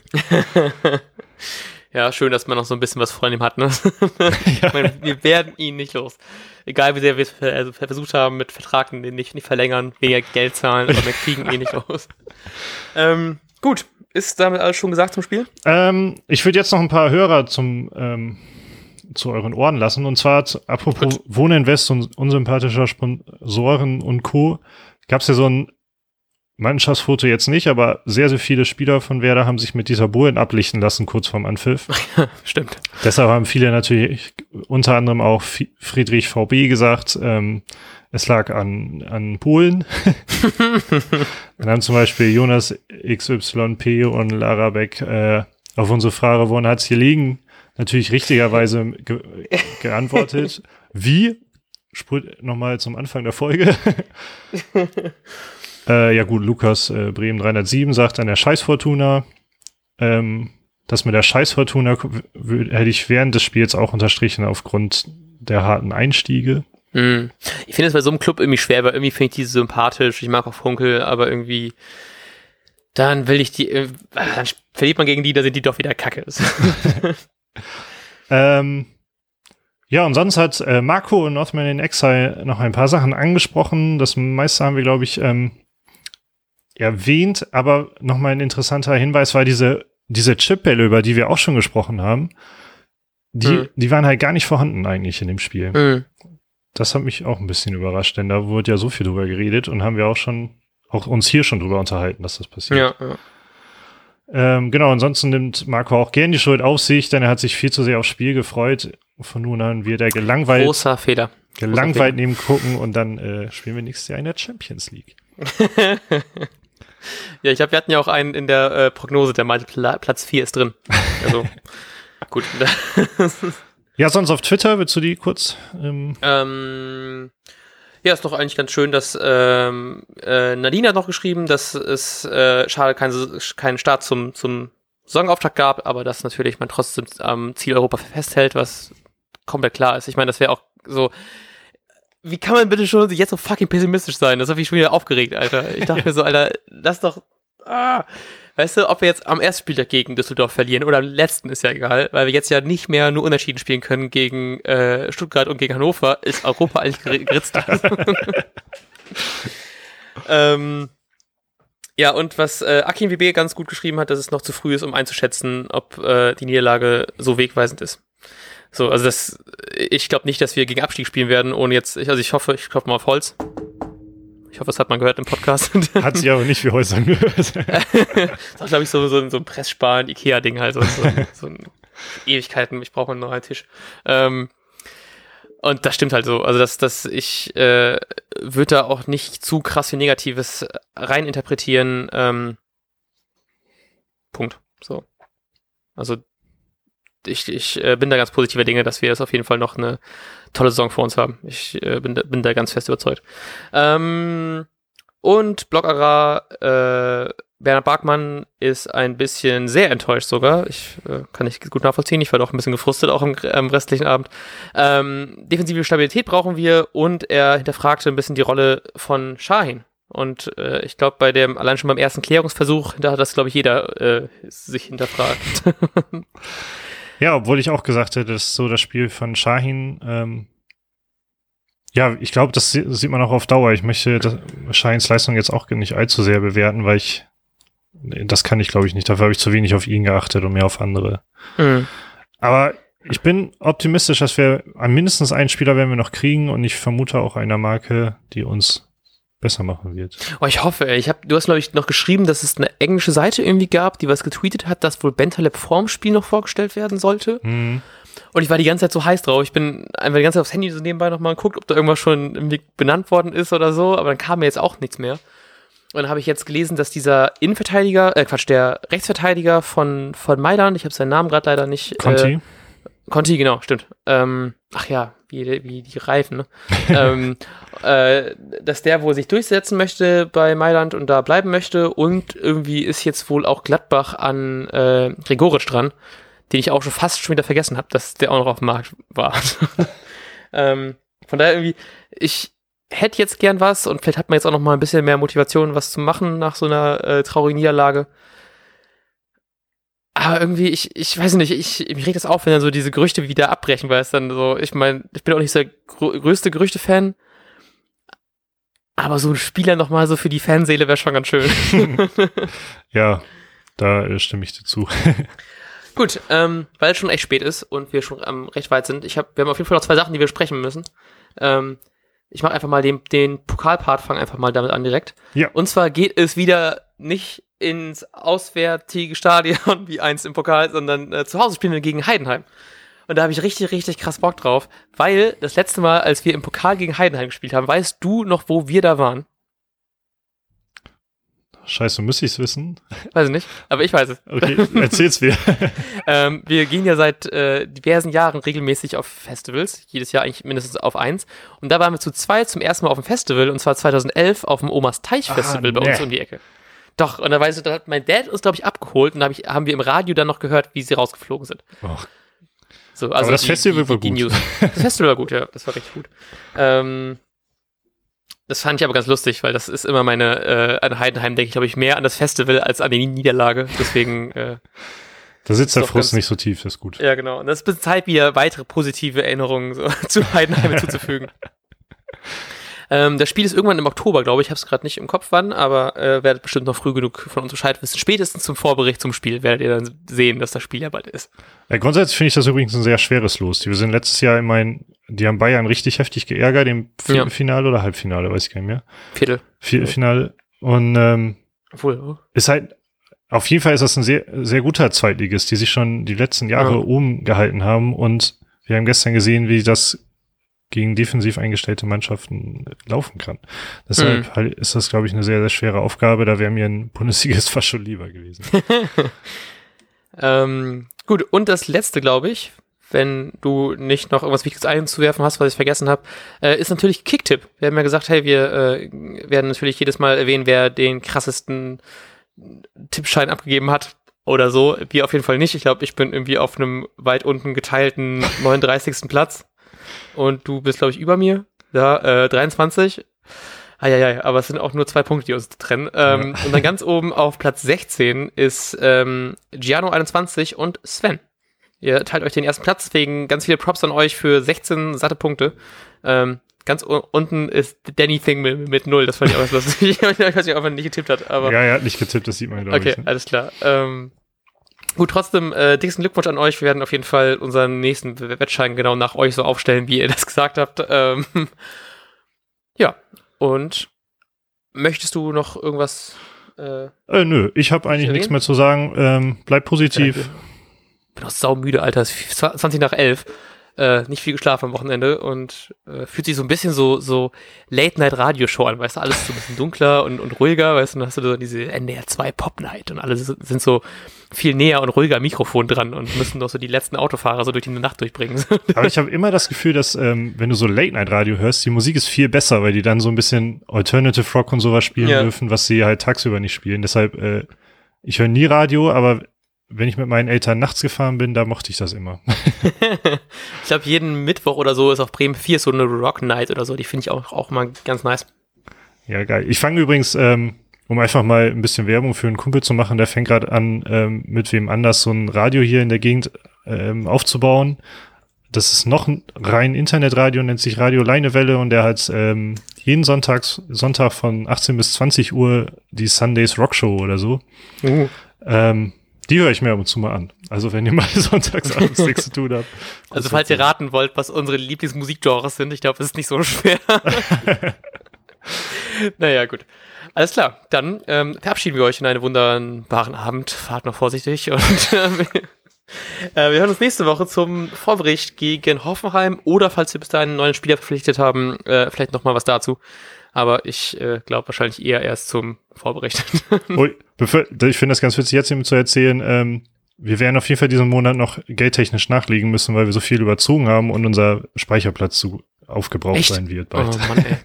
Ja, schön, dass man noch so ein bisschen was von ihm hat. Ne? ich meine, wir werden ihn nicht los. Egal wie sehr wir es also versucht haben, mit Vertragen den nicht, nicht verlängern, weniger Geld zahlen, aber wir kriegen ihn nicht los. Ähm, gut, ist damit alles schon gesagt zum Spiel? Ähm, ich würde jetzt noch ein paar Hörer zum ähm, zu euren Ohren lassen. Und zwar, apropos Wohninvest und unsympathischer Sponsoren und Co. gab es ja so ein Mannschaftsfoto jetzt nicht, aber sehr, sehr viele Spieler von Werder haben sich mit dieser Bohlen ablichten lassen, kurz vorm Anpfiff. Stimmt. Deshalb haben viele natürlich, unter anderem auch Friedrich VB gesagt, ähm, es lag an, an Polen. Dann haben zum Beispiel Jonas XYP und Lara Beck äh, auf unsere Frage, woran hat es hier liegen, natürlich richtigerweise ge geantwortet. Wie? Nochmal zum Anfang der Folge. Äh, ja gut, Lukas äh, Bremen 307 sagt an der Scheißfortuna. Ähm, das mit der Scheißfortuna hätte ich während des Spiels auch unterstrichen aufgrund der harten Einstiege. Mm. Ich finde es bei so einem Club irgendwie schwer, weil irgendwie finde ich die sympathisch. Ich mag auch Funkel, aber irgendwie dann will ich die, äh, dann verliert man gegen die, da sind die doch wieder kacke. ähm, ja, und sonst hat äh, Marco und Northman in Exile noch ein paar Sachen angesprochen. Das meiste haben wir, glaube ich, ähm, erwähnt, aber nochmal ein interessanter Hinweis war diese, diese Chipbälle, über die wir auch schon gesprochen haben, die, mhm. die waren halt gar nicht vorhanden eigentlich in dem Spiel. Mhm. Das hat mich auch ein bisschen überrascht, denn da wurde ja so viel drüber geredet und haben wir auch schon, auch uns hier schon drüber unterhalten, dass das passiert. Ja, ja. Ähm, genau, ansonsten nimmt Marco auch gern die Schuld auf sich, denn er hat sich viel zu sehr aufs Spiel gefreut. Von nun an wird er gelangweilt. Großer Fehler. Gelangweilt neben gucken und dann äh, spielen wir nächstes Jahr in der Champions League. Ja, ich habe, wir hatten ja auch einen in der äh, Prognose, der meinte, Pla Platz 4 ist drin. Also, gut. ja, sonst auf Twitter, willst du die kurz? Ähm, ähm ja, ist doch eigentlich ganz schön, dass ähm, äh, Nadine hat noch geschrieben, dass es äh, schade keinen kein Start zum, zum Saisonauftakt gab, aber dass natürlich man trotzdem am Ziel Europa festhält, was komplett klar ist. Ich meine, das wäre auch so, wie kann man bitte schon jetzt so fucking pessimistisch sein? Das hat mich schon wieder aufgeregt, Alter. Ich dachte ja. mir so, Alter, lass doch. Ah. Weißt du, ob wir jetzt am ersten Spieltag gegen Düsseldorf verlieren oder am letzten ist ja egal, weil wir jetzt ja nicht mehr nur Unentschieden spielen können gegen äh, Stuttgart und gegen Hannover, ist Europa eigentlich geritzt. ähm, ja, und was äh, Akin WB ganz gut geschrieben hat, dass es noch zu früh ist, um einzuschätzen, ob äh, die Niederlage so wegweisend ist. So, also das, ich glaube nicht, dass wir gegen Abstieg spielen werden, ohne jetzt, also ich hoffe, ich klopfe mal auf Holz. Ich hoffe, das hat man gehört im Podcast. Hat sie aber nicht wie heute angehört. das war, glaube ich, so, so, so ein Presssparen Ikea-Ding halt. So, so, so ein Ewigkeiten, ich brauche einen neuen Tisch. Ähm, und das stimmt halt so. Also, dass, dass ich äh, würde da auch nicht zu krass viel Negatives reininterpretieren. Ähm, Punkt. So. Also, ich, ich äh, bin da ganz positiver Dinge, dass wir jetzt auf jeden Fall noch eine tolle Saison vor uns haben. Ich äh, bin, da, bin da ganz fest überzeugt. Ähm, und Blockara, äh, Bernhard Barkmann ist ein bisschen sehr enttäuscht sogar. Ich äh, kann nicht gut nachvollziehen. Ich war doch ein bisschen gefrustet auch im, am restlichen Abend. Ähm, defensive Stabilität brauchen wir und er hinterfragte ein bisschen die Rolle von Shahin. Und äh, ich glaube, bei dem, allein schon beim ersten Klärungsversuch, da hat das, glaube ich, jeder äh, sich hinterfragt. Ja, obwohl ich auch gesagt hätte, dass so das Spiel von Shahin, ähm, ja, ich glaube, das sieht man auch auf Dauer. Ich möchte das, Shahins Leistung jetzt auch nicht allzu sehr bewerten, weil ich, das kann ich glaube ich nicht. Dafür habe ich zu wenig auf ihn geachtet und mehr auf andere. Mhm. Aber ich bin optimistisch, dass wir mindestens einen Spieler werden wir noch kriegen und ich vermute auch einer Marke, die uns besser machen wird. Oh, ich hoffe, ey. Ich hab, du hast, glaube ich, noch geschrieben, dass es eine englische Seite irgendwie gab, die was getweetet hat, dass wohl Bentaleb vorm Spiel noch vorgestellt werden sollte. Mhm. Und ich war die ganze Zeit so heiß drauf. Ich bin einfach die ganze Zeit aufs Handy so nebenbei nochmal geguckt, ob da irgendwas schon irgendwie benannt worden ist oder so, aber dann kam mir jetzt auch nichts mehr. Und dann habe ich jetzt gelesen, dass dieser Innenverteidiger, äh Quatsch, der Rechtsverteidiger von, von Mailand, ich habe seinen Namen gerade leider nicht. Conti. Äh, Conti, genau, stimmt. Ähm, ach ja, wie, wie die Reifen, ne? ähm, äh, dass der wohl sich durchsetzen möchte bei Mailand und da bleiben möchte und irgendwie ist jetzt wohl auch Gladbach an äh, Gregoritsch dran, den ich auch schon fast schon wieder vergessen habe, dass der auch noch auf dem Markt war. ähm, von daher irgendwie, ich hätte jetzt gern was und vielleicht hat man jetzt auch noch mal ein bisschen mehr Motivation, was zu machen nach so einer äh, traurigen Niederlage. Aber irgendwie, ich, ich weiß nicht, ich, mich regt das auf, wenn dann so diese Gerüchte wieder abbrechen, weil es dann so, ich meine, ich bin auch nicht so der größte Gerüchte-Fan, aber so ein Spieler nochmal so für die Fanseele wäre schon ganz schön. ja, da äh, stimme ich dazu. Gut, ähm, weil es schon echt spät ist und wir schon ähm, recht weit sind. Ich hab, wir haben auf jeden Fall noch zwei Sachen, die wir sprechen müssen. Ähm, ich mache einfach mal den, den Pokalpart, fange einfach mal damit an direkt. Ja. Und zwar geht es wieder nicht ins auswärtige Stadion wie eins im Pokal, sondern äh, zu Hause spielen wir gegen Heidenheim. Und da habe ich richtig, richtig krass Bock drauf, weil das letzte Mal, als wir im Pokal gegen Heidenheim gespielt haben, weißt du noch, wo wir da waren? Scheiße, müsste ich es wissen? Weiß ich nicht, aber ich weiß es. Okay, erzähl's mir. ähm, wir gehen ja seit äh, diversen Jahren regelmäßig auf Festivals, jedes Jahr eigentlich mindestens auf eins. Und da waren wir zu zwei zum ersten Mal auf dem Festival, und zwar 2011 auf dem Omas Teich Festival ah, bei uns um die Ecke. Doch, und da weißt du, da hat mein Dad uns, glaube ich, abgeholt und da hab ich, haben wir im Radio dann noch gehört, wie sie rausgeflogen sind. Oh. So, also Aber das die, Festival die, war die gut. News. Das Festival war gut, ja, das war richtig gut. Ähm, das fand ich aber ganz lustig, weil das ist immer meine, äh, an Heidenheim denke ich, glaube ich, mehr an das Festival als an die Niederlage. Deswegen. Äh, da sitzt der Frust nicht so tief, das ist gut. ja, genau. Und das ist Zeit, wieder weitere positive Erinnerungen so, zu Heidenheim hinzuzufügen. ähm, das Spiel ist irgendwann im Oktober, glaube ich. Ich habe es gerade nicht im Kopf, wann, aber äh, werdet bestimmt noch früh genug von uns Bescheid wissen. Spätestens zum Vorbericht zum Spiel werdet ihr dann sehen, dass das Spiel ja bald ist. Ja, grundsätzlich finde ich das übrigens ein sehr schweres Los. Die wir sind letztes Jahr immerhin, die haben Bayern richtig heftig geärgert im Ja. Viertelfinale oder Halbfinale, weiß ich gar nicht mehr. Viertel. Viertelfinale. Und ähm, Obwohl, oh. ist halt, auf jeden Fall ist das ein sehr, sehr guter Zweitligist, die sich schon die letzten Jahre Ja. oben gehalten haben. Und wir haben gestern gesehen, wie das gegen defensiv eingestellte Mannschaften laufen kann. Deshalb Mhm. halt ist das, glaube ich, eine sehr, sehr schwere Aufgabe. Da wäre mir ein Bundesligist fast schon lieber gewesen. Ähm, gut, und das letzte, glaube ich, wenn du nicht noch irgendwas Wichtiges einzuwerfen hast, was ich vergessen habe, äh, ist natürlich Kicktipp. Wir haben ja gesagt, hey, wir äh, werden natürlich jedes Mal erwähnen, wer den krassesten Tippschein abgegeben hat oder so. Wir auf jeden Fall nicht. Ich glaube, ich bin irgendwie auf einem weit unten geteilten 39. Platz und du bist, glaube ich, über mir. Ja, äh, 23. Eieiei, aber es sind auch nur zwei Punkte, die uns trennen. Ähm, Und dann ganz oben auf Platz 16 ist ähm, Giano21 und Sven. Ihr teilt euch den ersten Platz, deswegen ganz viele Props an euch für 16 satte Punkte. Ähm, ganz unten ist Danny Thing mit, mit 0, das fand ich auch lustig. ich weiß nicht, ob er nicht getippt hat, aber ja, er hat nicht getippt, das sieht man, glaube okay, ich. Ne? alles klar. Ähm, gut, trotzdem, äh, dicksten Glückwunsch an euch. Wir werden auf jeden Fall unseren nächsten Wettschein genau nach euch so aufstellen, wie ihr das gesagt habt. Ähm, ja, und möchtest du noch irgendwas? Äh, äh nö, ich habe eigentlich nichts mehr zu sagen. Ähm, bleib positiv. Ich bin auch saumüde, Alter. Es ist 20 nach 11 äh, nicht viel geschlafen am Wochenende und äh, fühlt sich so ein bisschen so, so Late-Night-Radio-Show an, weißt du, alles so ein bisschen dunkler und, und ruhiger, weißt du, dann hast du so diese NDR 2 Pop-Night und alle sind so viel näher und ruhiger Mikrofon dran und müssen doch so die letzten Autofahrer so durch die Nacht durchbringen. Aber ich habe immer das Gefühl, dass, ähm, wenn du so Late-Night-Radio hörst, die Musik ist viel besser, weil die dann so ein bisschen Alternative Rock und sowas spielen ja. dürfen, was sie halt tagsüber nicht spielen. Deshalb, äh, ich höre nie Radio, aber wenn ich mit meinen Eltern nachts gefahren bin, da mochte ich das immer. ich glaube, jeden Mittwoch oder so ist auf Bremen 4 so eine Rock Night oder so. Die finde ich auch, auch mal ganz nice. Ja, geil. Ich fange übrigens, ähm, um einfach mal ein bisschen Werbung für einen Kumpel zu machen, der fängt gerade an, ähm, mit wem anders so ein Radio hier in der Gegend ähm, aufzubauen. Das ist noch ein rein Internetradio, nennt sich Radio Leinewelle und der hat ähm, jeden Sonntags, Sonntag von 18 bis 20 Uhr die Sundays Rock Show oder so. Uh. Ähm, die höre ich mir ab und zu mal an. Also wenn ihr mal sonntags abends nichts zu tun habt. Also falls ihr raten wollt, was unsere Lieblingsmusikgenres sind, ich glaube, es ist nicht so schwer. naja, gut. Alles klar, dann ähm, verabschieden wir euch in einen wunderbaren Abend. Fahrt noch vorsichtig und äh, wir hören uns nächste Woche zum Vorbericht gegen Hoffenheim oder falls wir bis dahin einen neuen Spieler verpflichtet haben, äh, vielleicht nochmal was dazu aber ich äh, glaube wahrscheinlich eher erst zum Vorbericht. Ui, ich finde das ganz witzig, jetzt ihm zu erzählen, ähm, wir werden auf jeden Fall diesen Monat noch geldtechnisch nachlegen müssen, weil wir so viel überzogen haben und unser Speicherplatz zu aufgebraucht Echt? sein wird bald. Oh Mann, ey.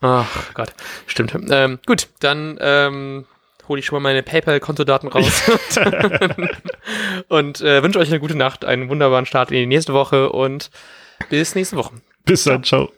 Ach Gott, stimmt. Ähm, gut, dann ähm, hole ich schon mal meine PayPal-Kontodaten raus und äh, wünsche euch eine gute Nacht, einen wunderbaren Start in die nächste Woche und bis nächste Woche. Bis dann, ciao.